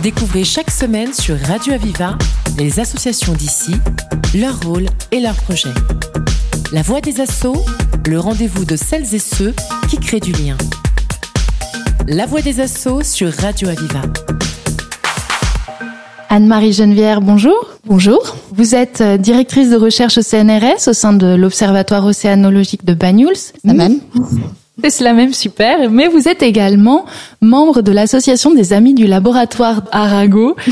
Découvrez chaque semaine sur Radio Aviva les associations d'ici, leur rôle et leurs projets. La voix des assauts, le rendez-vous de celles et ceux qui créent du lien. La voix des assauts sur Radio Aviva. Anne-Marie Genevière, bonjour. Bonjour. Vous êtes euh, directrice de recherche au CNRS au sein de l'Observatoire océanologique de Banyuls. La même. C'est la même, super. Mais vous êtes également membre de l'association des Amis du laboratoire Arago.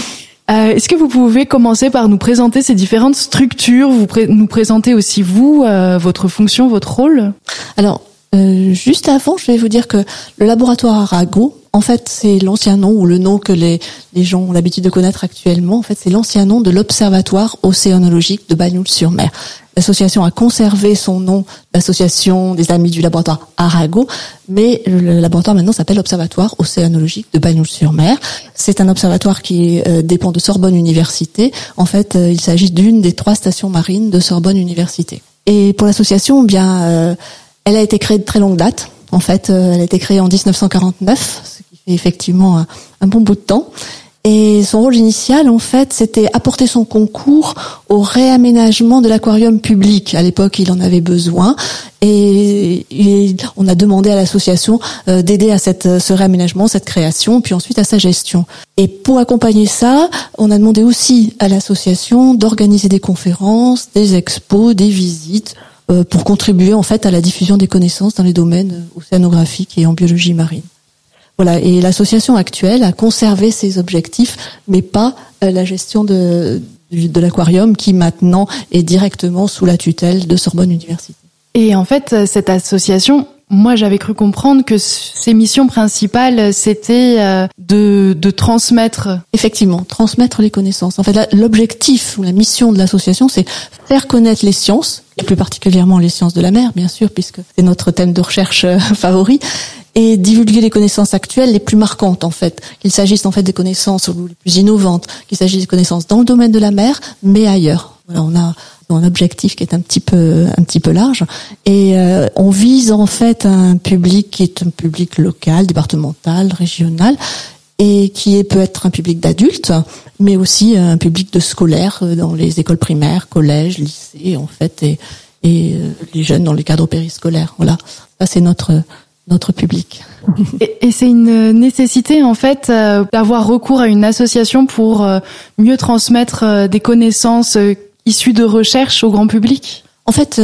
Euh, Est-ce que vous pouvez commencer par nous présenter ces différentes structures, vous pré nous présenter aussi vous, euh, votre fonction, votre rôle? Alors, euh, juste avant, je vais vous dire que le laboratoire Arago, en fait, c'est l'ancien nom ou le nom que les, les gens ont l'habitude de connaître actuellement. En fait, c'est l'ancien nom de l'Observatoire océanologique de Bagnoul-sur-Mer. L'association a conservé son nom d'association des amis du laboratoire Arago, mais le laboratoire maintenant s'appelle Observatoire océanologique de Bagnoul-sur-Mer. C'est un observatoire qui euh, dépend de Sorbonne Université. En fait, euh, il s'agit d'une des trois stations marines de Sorbonne Université. Et pour l'association, eh bien, euh, elle a été créée de très longue date. En fait, elle a été créée en 1949, ce qui fait effectivement un bon bout de temps. Et son rôle initial, en fait, c'était apporter son concours au réaménagement de l'aquarium public. À l'époque, il en avait besoin, et, on a demandé à l'association euh, d'aider à cette, ce réaménagement, cette création, puis ensuite à sa gestion. Et pour accompagner ça, on a demandé aussi à l'association d'organiser des conférences, des expos, des visites euh, pour contribuer en fait à la diffusion des connaissances dans les domaines océanographiques et en biologie marine. Voilà, et l'association actuelle a conservé ses objectifs, mais pas euh, la gestion de, de l'aquarium qui maintenant est directement sous la tutelle de Sorbonne Université. Et en fait, euh, cette association, moi j'avais cru comprendre que ses missions principales, c'était euh, de, de transmettre. Effectivement, transmettre les connaissances. En fait, l'objectif ou la mission de l'association, c'est faire connaître les sciences, et plus particulièrement les sciences de la mer, bien sûr, puisque c'est notre thème de recherche favori, et divulguer les connaissances actuelles les plus marquantes en fait, qu'il s'agisse en fait des connaissances les plus innovantes, qu'il s'agisse des connaissances dans le domaine de la mer, mais ailleurs. Voilà, on a un objectif qui est un petit peu un petit peu large et euh, on vise en fait un public qui est un public local, départemental, régional et qui est, peut être un public d'adultes, mais aussi un public de scolaires euh, dans les écoles primaires, collèges, lycées en fait et, et euh, les jeunes dans les cadres périscolaires. Voilà, ça c'est notre notre public. Et, et c'est une nécessité en fait euh, d'avoir recours à une association pour euh, mieux transmettre euh, des connaissances issues de recherche au grand public. En fait,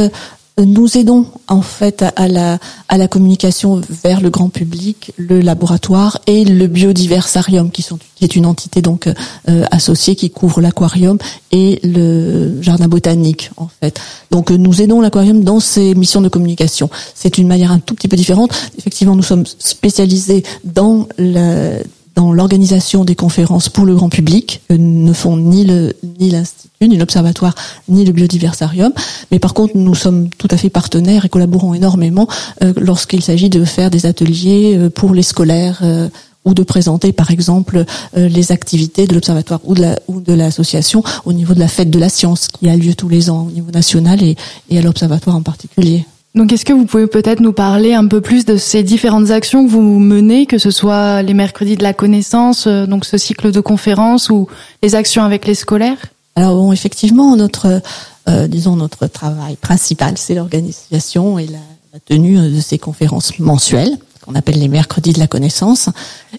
nous aidons en fait à la à la communication vers le grand public, le laboratoire et le biodiversarium qui sont est une entité donc euh, associée qui couvre l'aquarium et le jardin botanique en fait. Donc nous aidons l'aquarium dans ses missions de communication. C'est une manière un tout petit peu différente. Effectivement, nous sommes spécialisés dans la dans l'organisation des conférences pour le grand public, que ne font ni le ni l'institut, ni l'observatoire, ni le biodiversarium. Mais par contre, nous sommes tout à fait partenaires et collaborons énormément euh, lorsqu'il s'agit de faire des ateliers euh, pour les scolaires euh, ou de présenter, par exemple, euh, les activités de l'observatoire ou de la ou de l'association au niveau de la fête de la science qui a lieu tous les ans au niveau national et à l'observatoire en particulier. Donc, est-ce que vous pouvez peut-être nous parler un peu plus de ces différentes actions que vous menez, que ce soit les mercredis de la connaissance, euh, donc ce cycle de conférences, ou les actions avec les scolaires? Alors effectivement, notre, euh, disons, notre travail principal, c'est l'organisation et la, tenue de ces conférences mensuelles qu'on appelle les mercredis de la connaissance,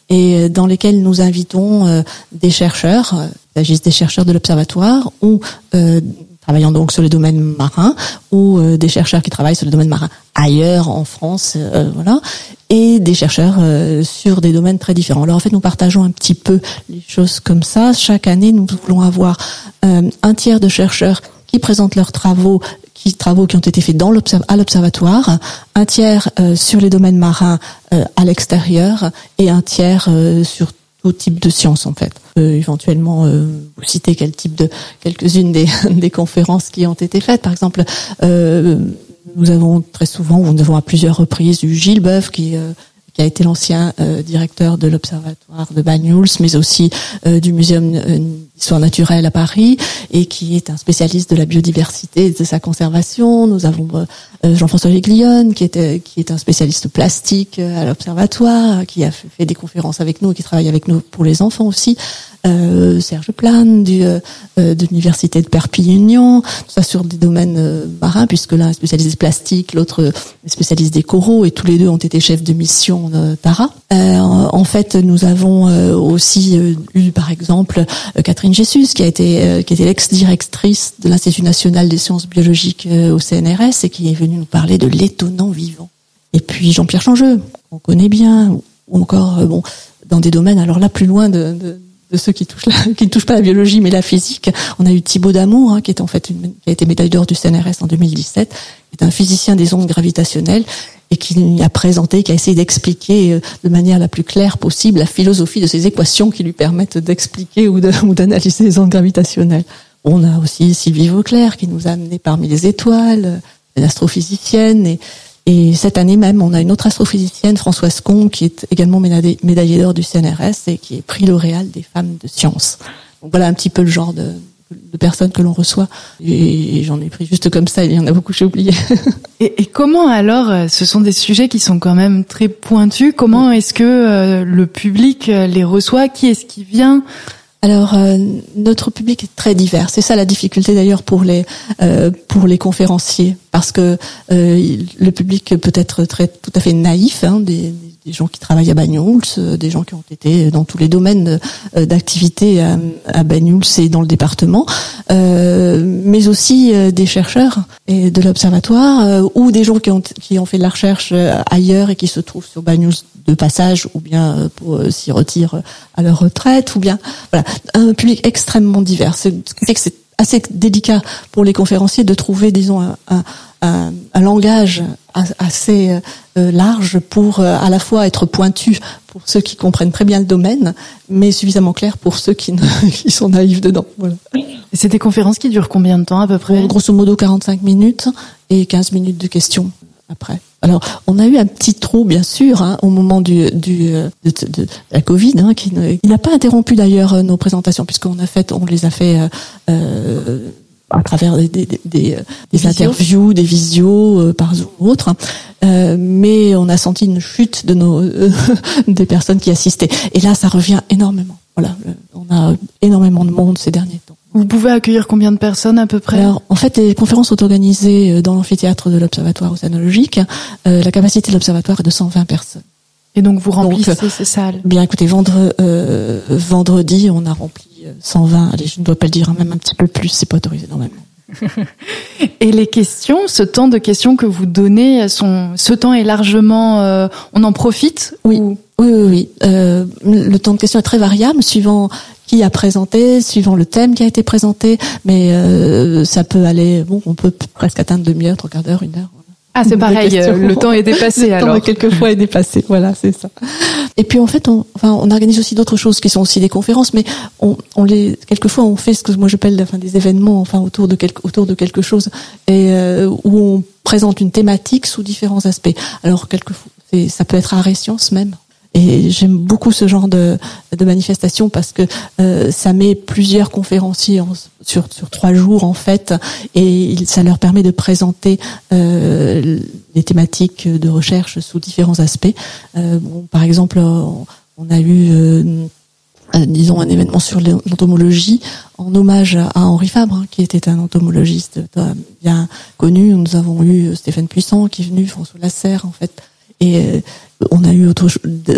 et dans lesquelles nous invitons euh, des chercheurs, il des chercheurs de l'observatoire ou euh, travaillant donc sur les domaines marins ou euh, des chercheurs qui travaillent sur les domaines marins ailleurs en France, euh, voilà, et des chercheurs euh, sur des domaines très différents. Alors en fait, nous partageons un petit peu les choses comme ça. Chaque année, nous voulons avoir euh, un tiers de chercheurs qui présentent leurs travaux qui travaux qui ont été faits dans à l'observatoire, un tiers euh, sur les domaines marins euh, à l'extérieur et un tiers euh, sur tout type de sciences en fait. Euh, éventuellement, euh, vous citez quel type de quelques-unes des, des conférences qui ont été faites. Par exemple, euh, nous avons très souvent, nous avons à plusieurs reprises eu Gilles Boeuf qui qui a été l'ancien directeur de l'Observatoire de Banyuls, mais aussi du Muséum d'histoire naturelle à Paris, et qui est un spécialiste de la biodiversité et de sa conservation. Nous avons Jean-François Léglione, qui est, qui est un spécialiste plastique à l'Observatoire, qui a fait des conférences avec nous et qui travaille avec nous pour les enfants aussi. Euh, Serge Plane du, euh, de l'université de Perpignan, tout ça sur des domaines euh, marins, puisque l'un est spécialiste plastique, l'autre est spécialiste des coraux, et tous les deux ont été chefs de mission Tara. en fait, nous avons aussi eu, par exemple, Catherine Jessus, qui a été qui était l'ex-directrice de l'Institut national des sciences biologiques au CNRS et qui est venue nous parler de l'étonnant vivant. Et puis Jean-Pierre Changeux, qu'on connaît bien, ou encore bon dans des domaines alors là plus loin de, de ceux qui touchent qui ne touchent pas la biologie mais la physique. On a eu Thibaut Damour, hein, qui en fait qui a été médaille d'or du CNRS en 2017, qui est un physicien des ondes gravitationnelles et qui a présenté, qui a essayé d'expliquer euh, de manière la plus claire possible la philosophie de ces équations qui lui permettent d'expliquer ou d'analyser les ondes gravitationnelles. On a aussi Sylvie Vauclair qui nous a amené parmi les étoiles, une astrophysicienne et et cette année même, on a une autre astrophysicienne, Françoise Combe, qui est également médaillée d'or du CNRS et qui est prix L'Oréal des femmes de sciences. Donc voilà un petit peu le genre de, personnes que l'on reçoit. Et, j'en ai pris juste comme ça, il y en a beaucoup, j'ai oublié. et, comment alors, euh, ce sont des sujets qui sont quand même très pointus, comment est-ce que euh, le public euh, les reçoit Qui est-ce qui vient? Alors notre public est très divers. C'est ça la difficulté d'ailleurs pour les pour les conférenciers parce que euh, le public peut être très tout à fait naïf, hein, des, des, gens qui travaillent à Banyuls, euh, des gens qui ont été dans tous les domaines euh, d'activité à, à Banyuls et dans le département, mais aussi des chercheurs et de l'observatoire ou des gens qui ont qui ont fait de la recherche ailleurs et qui se trouvent sur Banyuls de passage ou bien pour s'y retirent à leur retraite ou bien voilà un public extrêmement divers. C'est assez délicat pour les conférenciers de trouver, disons, un langage assez euh, large pour euh, à la fois être pointu pour ceux qui comprennent très bien le domaine, mais suffisamment clair pour ceux qui, sont naïfs dedans. Voilà. C'est des conférences qui durent combien de temps à peu près? Grosso modo 45 minutes et 15 minutes de questions après. Alors, on a eu un petit trou, bien sûr, hein, au moment du, du de, de, la Covid, hein, qui, n'a pas interrompu d'ailleurs nos présentations, puisqu'on a fait, on les a fait euh, euh à travers des, des, des, des interviews, des visios euh, par Zoom ou autre. Hein. Euh, mais on a senti une chute de nos des personnes qui assistaient. Et là, ça revient énormément. Voilà, on a énormément de monde ces derniers temps. Vous pouvez accueillir combien de personnes à peu près? Alors, en fait, les conférences sont organisées euh, dans l'amphithéâtre de l'Observatoire océanologique. Euh, la capacité de l'Observatoire est de 120 personnes. Et donc vous remplissez ces salles Bien, écoutez, vendre, euh, vendredi, on a rempli 120. Allez, je ne dois pas le dire, hein, même un petit peu plus, c'est pas autorisé normalement. Et les questions, ce temps de questions que vous donnez, sont, ce temps est largement, euh, on en profite Oui, oui, oui. oui. Euh, le temps de questions est très variable suivant qui a présenté, suivant le thème qui a été présenté, mais euh, ça peut aller, bon, on peut presque atteindre demi-heure, trois quarts d'heure, une heure. Ah, c'est pareil, euh, le temps est dépassé alors. Le temps quelquefois est dépassé, voilà, c'est ça. Et puis en fait, on, enfin, on organise aussi d'autres choses qui sont aussi des conférences, mais on, on les, quelquefois, on fait ce que moi j'appelle, enfin, des événements, enfin, autour de quelque, autour de quelque chose, et euh, où on présente une thématique sous différents aspects. Alors quelquefois, ça peut être à science même. Et j'aime beaucoup ce genre de, manifestation parce que euh, ça met plusieurs conférenciers sur, sur trois jours en fait, et ça leur permet de présenter euh, les thématiques de recherche sous différents aspects. Euh, par exemple, on a eu disons un événement sur l'entomologie en hommage à Henri Fabre, hein, qui était un entomologiste bien connu. Nous avons eu Stéphane Puissant qui est venu, François Lasserre en fait, et on a eu autre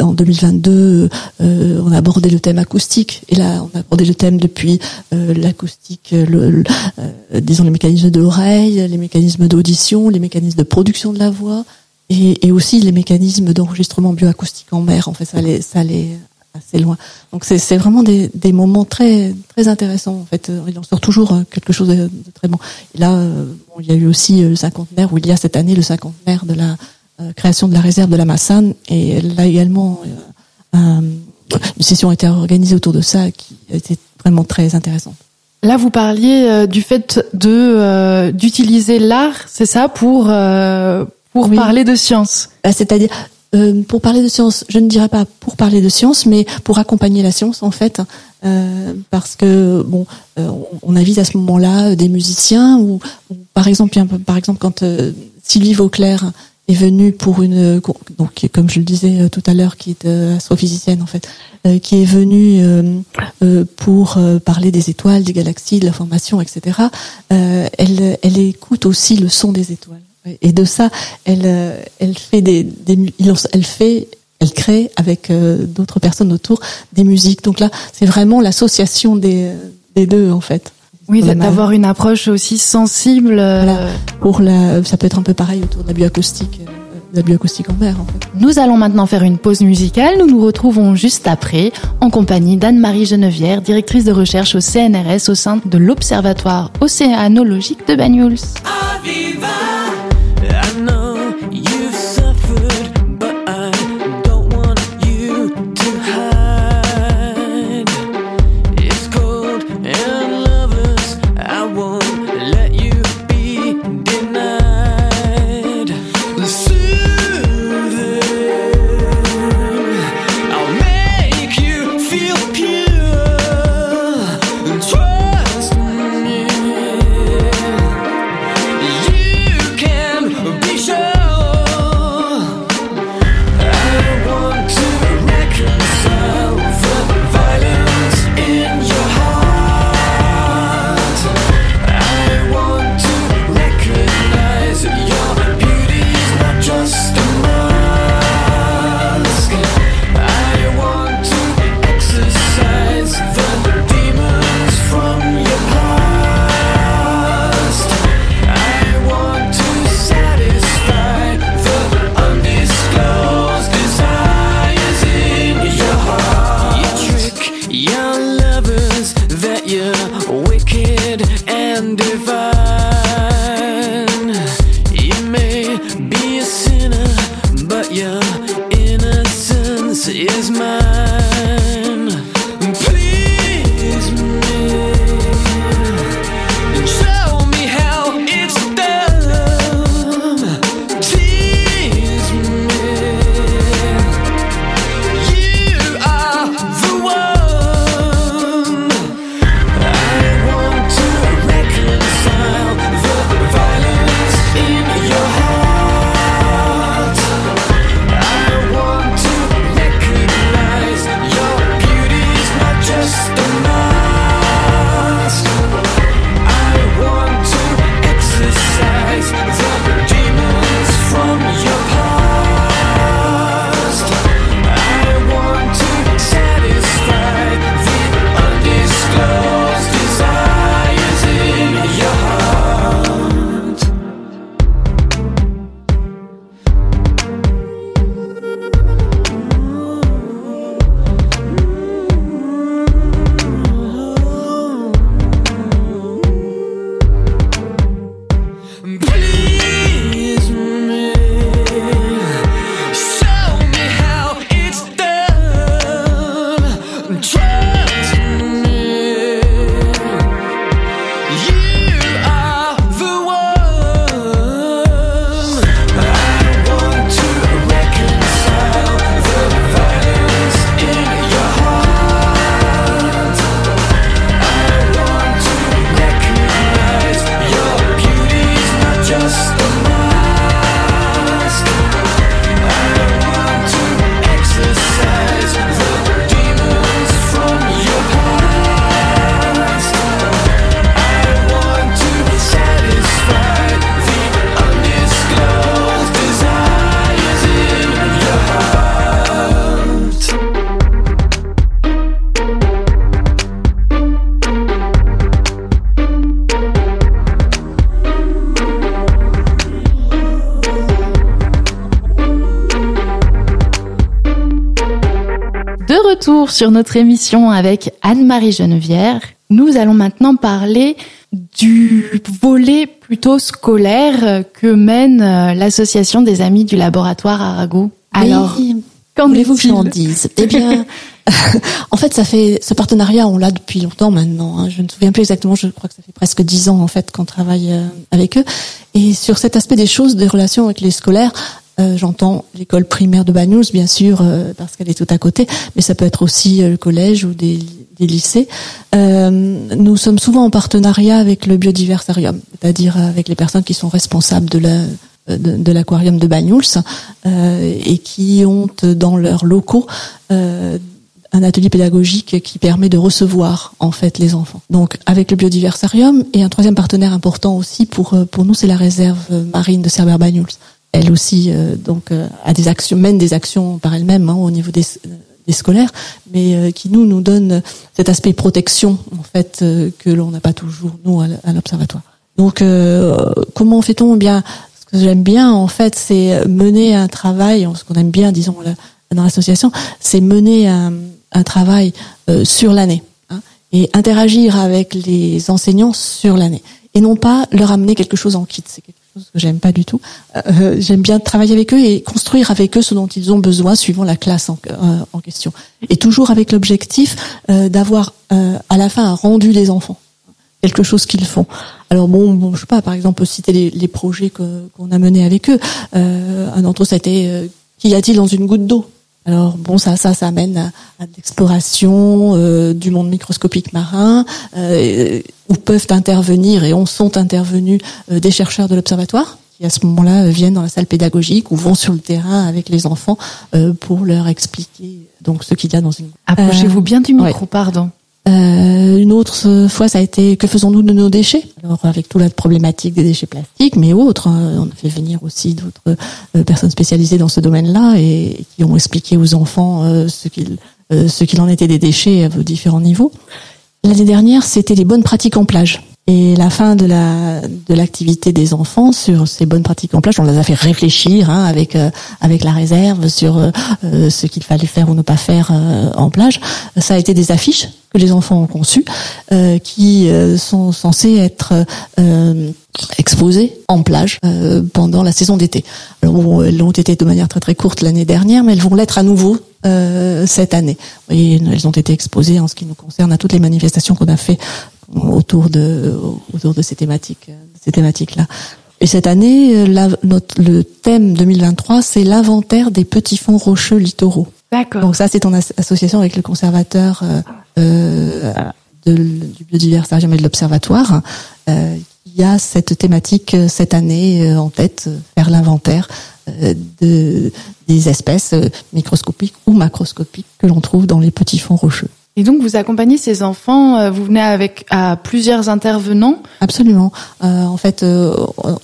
en 2022, euh, on a abordé le thème acoustique. Et là, on a abordé le thème depuis euh, l'acoustique, le, euh, disons les mécanismes de l'oreille, les mécanismes d'audition, les mécanismes de production de la voix, et, et aussi les mécanismes d'enregistrement bioacoustique en mer. En fait, ça allait, ça allait assez loin. Donc c'est vraiment des, des moments très très intéressants. En fait, il en sort toujours quelque chose de, très bon. Et là, bon, il y a eu aussi le cinquantenaire, où il y a cette année le cinquantenaire de la euh, création de la réserve de la Massane. Et là également, euh, une session a été organisée autour de ça qui été vraiment très intéressante. Là, vous parliez euh, du fait de d'utiliser l'art, c'est ça, pour pour parler de science. Bah, c'est-à-dire euh, pour parler de science, je ne dirais pas pour parler de science, mais pour accompagner la science en fait, euh, parce que bon, euh, on invite à ce moment-là des musiciens ou, par exemple, par exemple quand Sylvie Vauclair est venue pour une donc comme je le disais tout à l'heure, qui est astrophysicienne en fait, qui est venue pour parler des étoiles, des galaxies, de la formation, etc. elle elle écoute aussi le son des étoiles. Et de ça, elle, euh, elle fait des, des elle fait, elle crée avec euh, d'autres personnes autour des musiques. Donc là, c'est vraiment l'association des, des deux en fait. Oui, d'avoir une approche aussi sensible. Euh, Pour la, ça peut être un peu pareil autour de la bioacoustique, de la bioacoustique en mer. En fait. Nous allons maintenant faire une pause musicale. Nous nous retrouvons juste après, en compagnie d'Anne-Marie Genevière, directrice de recherche au CNRS au sein de l'Observatoire océanologique de Banyuls. Sur notre émission avec Anne-Marie Genevière. Nous allons maintenant parler du volet plutôt scolaire que mène euh, l'association des amis du laboratoire Arago. Alors, qu'en voulez-vous que j'en dise? Eh bien, en fait, ça fait ce partenariat, on l'a depuis longtemps maintenant. Hein. Je ne me souviens plus exactement. Je crois que ça fait presque dix ans en fait qu'on travaille euh, avec eux. Et sur cet aspect des choses, des relations avec les scolaires, J'entends l'école primaire de Bagnous, bien sûr, parce qu'elle est tout à côté, mais ça peut être aussi le collège ou des, lycées. nous sommes souvent en partenariat avec le biodiversarium, c'est-à-dire avec les personnes qui sont responsables de la de, l'aquarium de Banyuls euh, et qui ont dans leurs locaux euh, un atelier pédagogique qui permet de recevoir en fait les enfants. Donc avec le biodiversarium et un troisième partenaire important aussi pour euh, nous c'est la réserve marine de Cerber Banyuls. Elle aussi donc a des actions mène des actions par elle-même hein, au niveau des des scolaires, mais qui nous nous donne cet aspect protection en fait que l'on n'a pas toujours nous à l'observatoire. Donc comment fait-on? Eh bien ce que j'aime bien, en fait, c'est mener un travail, ce qu'on aime bien, disons, dans l'association, c'est mener un, travail euh, sur l'année hein, et interagir avec les enseignants sur l'année et non pas leur amener quelque chose en kit. Que j'aime pas du tout. Euh, j'aime bien travailler avec eux et construire avec eux ce dont ils ont besoin suivant la classe en, euh, en question. Et toujours avec l'objectif d'avoir à la fin un rendu des enfants quelque chose qu'ils font. Alors bon, bon, je sais pas, par exemple, citer les, projets qu'on a menés avec eux. Euh, un d'entre eux, ça a été euh, qu'y a-t-il dans une goutte d'eau? Alors bon, ça, ça, ça amène à, à l'exploration euh, du monde microscopique marin, euh, où peuvent intervenir et on sont intervenus euh, des chercheurs de l'observatoire qui à ce moment-là viennent dans la salle pédagogique ou vont sur le terrain avec les enfants pour leur expliquer donc ce qu'il y a dans une. Approchez-vous bien du micro, pardon. Euh, une autre fois, ça a été que faisons-nous de nos déchets? Alors avec toute la problématique des déchets plastiques, mais autres, hein, on a fait venir aussi d'autres euh, personnes spécialisées dans ce domaine-là et, qui ont expliqué aux enfants euh, ce qu'il euh, ce qu'il en était des déchets à vos différents niveaux. L'année dernière, c'était les bonnes pratiques en plage. Et la fin de la de l'activité des enfants sur ces bonnes pratiques en plage, on les a fait réfléchir hein, avec avec la réserve sur ce qu'il fallait faire ou ne pas faire en plage. Ça a été des affiches que les enfants ont conçus, euh, qui euh, sont censés être euh, exposés en plage euh, pendant la saison d'été. Alors bon, elles ont été de manière très très courte l'année dernière, mais elles vont l'être à nouveau cette année. Et elles ont été exposées en ce qui nous concerne à toutes les manifestations qu'on a fait autour de autour de ces thématiques, ces thématiques-là. Et cette année, la, notre, le thème 2023, c'est l'inventaire des petits fonds rocheux littoraux. D'accord. Donc ça, c'est en association avec le conservateur euh, euh, de, du biodiversité et de l'observatoire. Euh, il y a cette thématique euh, cette année euh, en tête, faire l'inventaire de, des espèces microscopiques ou macroscopiques que l'on trouve dans les petits fonds rocheux. Et donc vous accompagnez ces enfants, euh, vous venez avec à plusieurs intervenants Absolument. Euh, en fait, euh,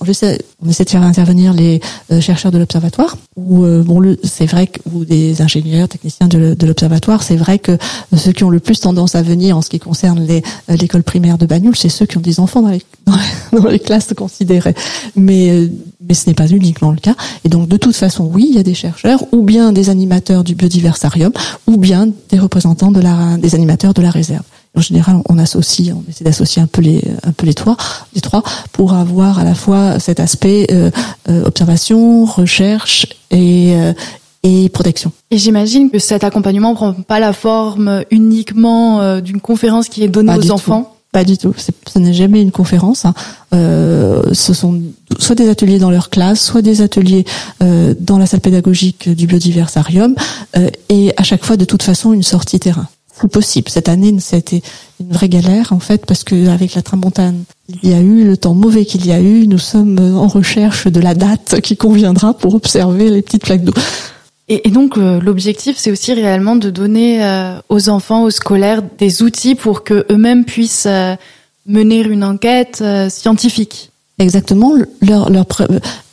on essaie, on essaie de faire intervenir les euh, chercheurs de l'observatoire, ou bon, c'est vrai que ou des ingénieurs, techniciens de, l'observatoire. C'est vrai que ceux qui ont le plus tendance à venir en ce qui concerne les l'école primaire de Bagnoul, c'est ceux qui ont des enfants dans les, dans les, classes considérées. Mais mais ce n'est pas uniquement le cas. Et donc de toute façon, oui, il y a des chercheurs, ou bien des animateurs du biodiversarium, ou bien des représentants de la des animateurs de la réserve. En général, on associe, on essaie d'associer un peu les, un peu les trois, les trois, pour avoir à la fois cet aspect euh, euh, observation, recherche et euh, et protection. Et j'imagine que cet accompagnement prend pas la forme uniquement d'une conférence qui est donnée aux enfants. Pas du tout. Ce n'est jamais une conférence. Hein. Euh, ce sont soit des ateliers dans leur classe, soit des ateliers euh, dans la salle pédagogique du biodiversarium, euh, et à chaque fois, de toute façon, une sortie terrain possible. Cette année, c'était une vraie galère en fait parce que avec la tramontane, il y a eu le temps mauvais qu'il y a eu. Nous sommes en recherche de la date qui conviendra pour observer les petites flaques d'eau. Et, donc euh, l'objectif, c'est aussi réellement de donner euh, aux enfants, aux scolaires, des outils pour que eux-mêmes puissent euh, mener une enquête scientifique. Exactement, leur, leur,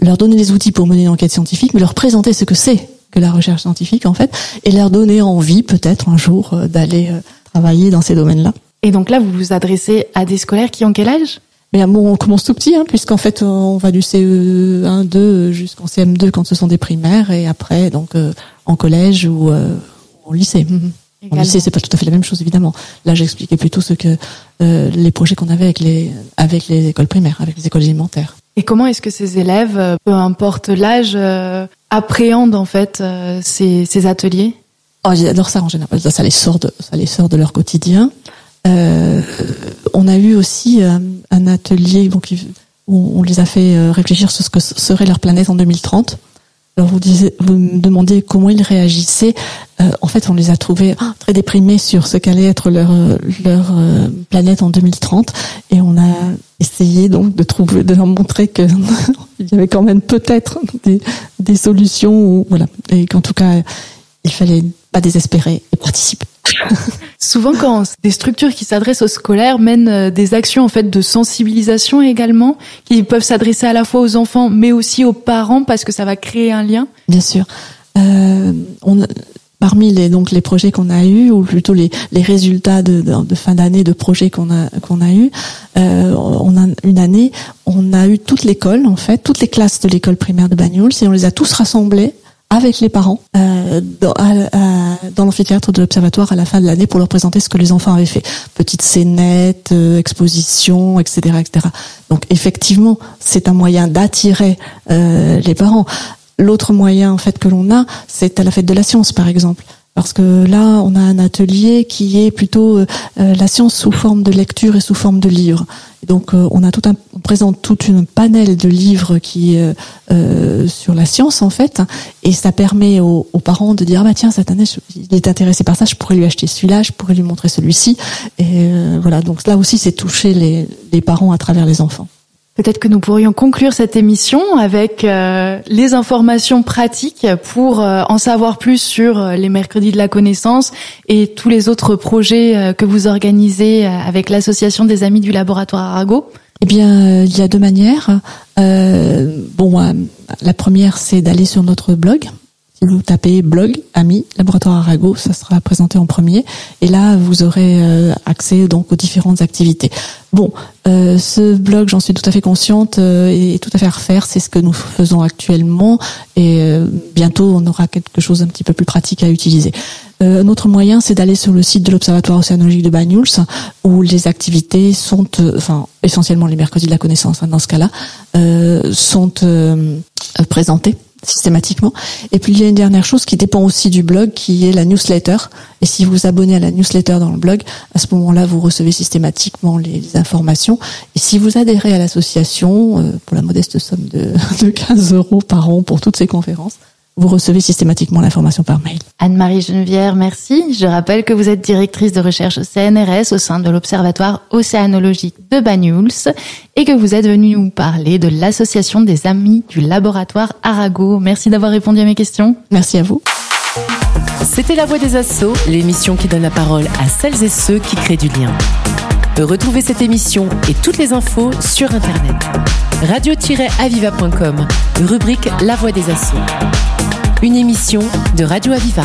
leur donner des outils pour mener une enquête scientifique, mais leur présenter ce que c'est que la recherche scientifique en fait, et leur donner envie peut-être un jour euh, d'aller euh, travailler dans ces domaines-là. Et donc là, vous vous adressez à des scolaires qui ont quel âge? Mais bon, on commence tout petit, hein, puisqu'en fait, on va du CE1, 2 jusqu'en CM2 quand ce sont des primaires, et après, donc, euh, en collège ou euh, au lycée. Mhm. En lycée, c'est pas tout à fait la même chose, évidemment. Là, j'expliquais plutôt ce que euh, les projets qu'on avait avec les avec les écoles primaires, avec les écoles élémentaires. Et comment est-ce que ces élèves, peu importe l'âge, appréhendent en fait euh, ces, ateliers? Oh, Ils adorent ça en général. Ça, les sort de, ça les sort de leur quotidien. Euh, on a eu aussi euh, un atelier donc, où on les a fait réfléchir sur ce que serait leur planète en 2030. Alors vous, disiez, me demandiez comment ils réagissaient. Euh, en fait, on les a trouvés ah, très déprimés sur ce qu'allait être leur leur euh, planète en 2030, et on a essayé donc de leur montrer que il y avait quand même peut-être des, des solutions, ou, voilà, et qu'en tout cas, il fallait pas désespérer et participer. Souvent, quand des structures qui s'adressent aux scolaires mènent euh, des actions en fait de sensibilisation également, qui peuvent s'adresser à la fois aux enfants, mais aussi aux parents, parce que ça va créer un lien. Bien sûr. Euh, on, parmi les donc les projets qu'on a eu ou plutôt les, les résultats de, de, fin d'année de projets qu'on a qu'on a eu euh, on a une année on a eu toute l'école en fait toutes les classes de l'école primaire de Banyuls et on les a tous rassemblés avec les parents euh, dans, l'amphithéâtre de l'observatoire à la fin de l'année pour leur présenter ce que les enfants avaient fait. Petite scénette, euh, exposition, etc., etc. Donc effectivement, c'est un moyen d'attirer euh, les parents. L'autre moyen en fait que l'on a, c'est à la fête de la science, par exemple parce que là, on a un atelier qui est plutôt euh, euh, la science sous forme de lecture et sous forme de livres. donc, euh, on a tout un, on présente toute une panel de livres qui est sur la science en fait, et ça permet aux, parents de dire ah bah tiens cette année il est intéressé par ça, je pourrais lui acheter celui-là, je pourrais lui montrer celui-ci, et voilà. Donc là aussi, c'est toucher les, les parents à travers les enfants. Peut-être que nous pourrions conclure cette émission avec euh, les informations pratiques pour euh, en savoir plus sur euh, les mercredis de la connaissance et tous les autres projets que vous organisez avec l'association des amis du laboratoire Arago. Eh bien, il y a deux manières. bon, la première, c'est d'aller sur notre blog vous tapez blog ami laboratoire Arago, ça sera présenté en premier et là vous aurez euh, accès donc aux différentes activités. Bon, euh, ce blog, j'en suis tout à fait consciente, euh, est tout à fait à refaire. C'est ce que nous faisons actuellement et euh, bientôt on aura quelque chose un petit peu plus pratique à utiliser. un autre moyen, c'est d'aller sur le site de l'Observatoire océanologique de Banyuls où les activités sont, enfin essentiellement les mercredis de la connaissance hein, dans ce cas-là, sont présentées systématiquement. Et puis il y a une dernière chose qui dépend aussi du blog, qui est la newsletter. Et si vous vous abonnez à la newsletter dans le blog, à ce moment-là, vous recevez systématiquement les, informations. Et si vous adhérez à l'association, euh, pour la modeste somme de, de 15 euros par an pour toutes ces conférences, vous recevez systématiquement l'information par mail. Anne-Marie Genevière, merci. Je rappelle que vous êtes directrice de recherche CNRS au sein de l'Observatoire océanologique de Banyuls et que vous êtes venue nous parler de l'association des amis du laboratoire Arago. Merci d'avoir répondu à mes questions. Merci à vous. C'était La Voix des Assauts, l'émission qui donne la parole à celles et ceux qui créent du lien. Retrouvez cette émission et toutes les infos sur Internet. radio-aviva.com, rubrique La Voix des Assauts une émission de Radio Aviva.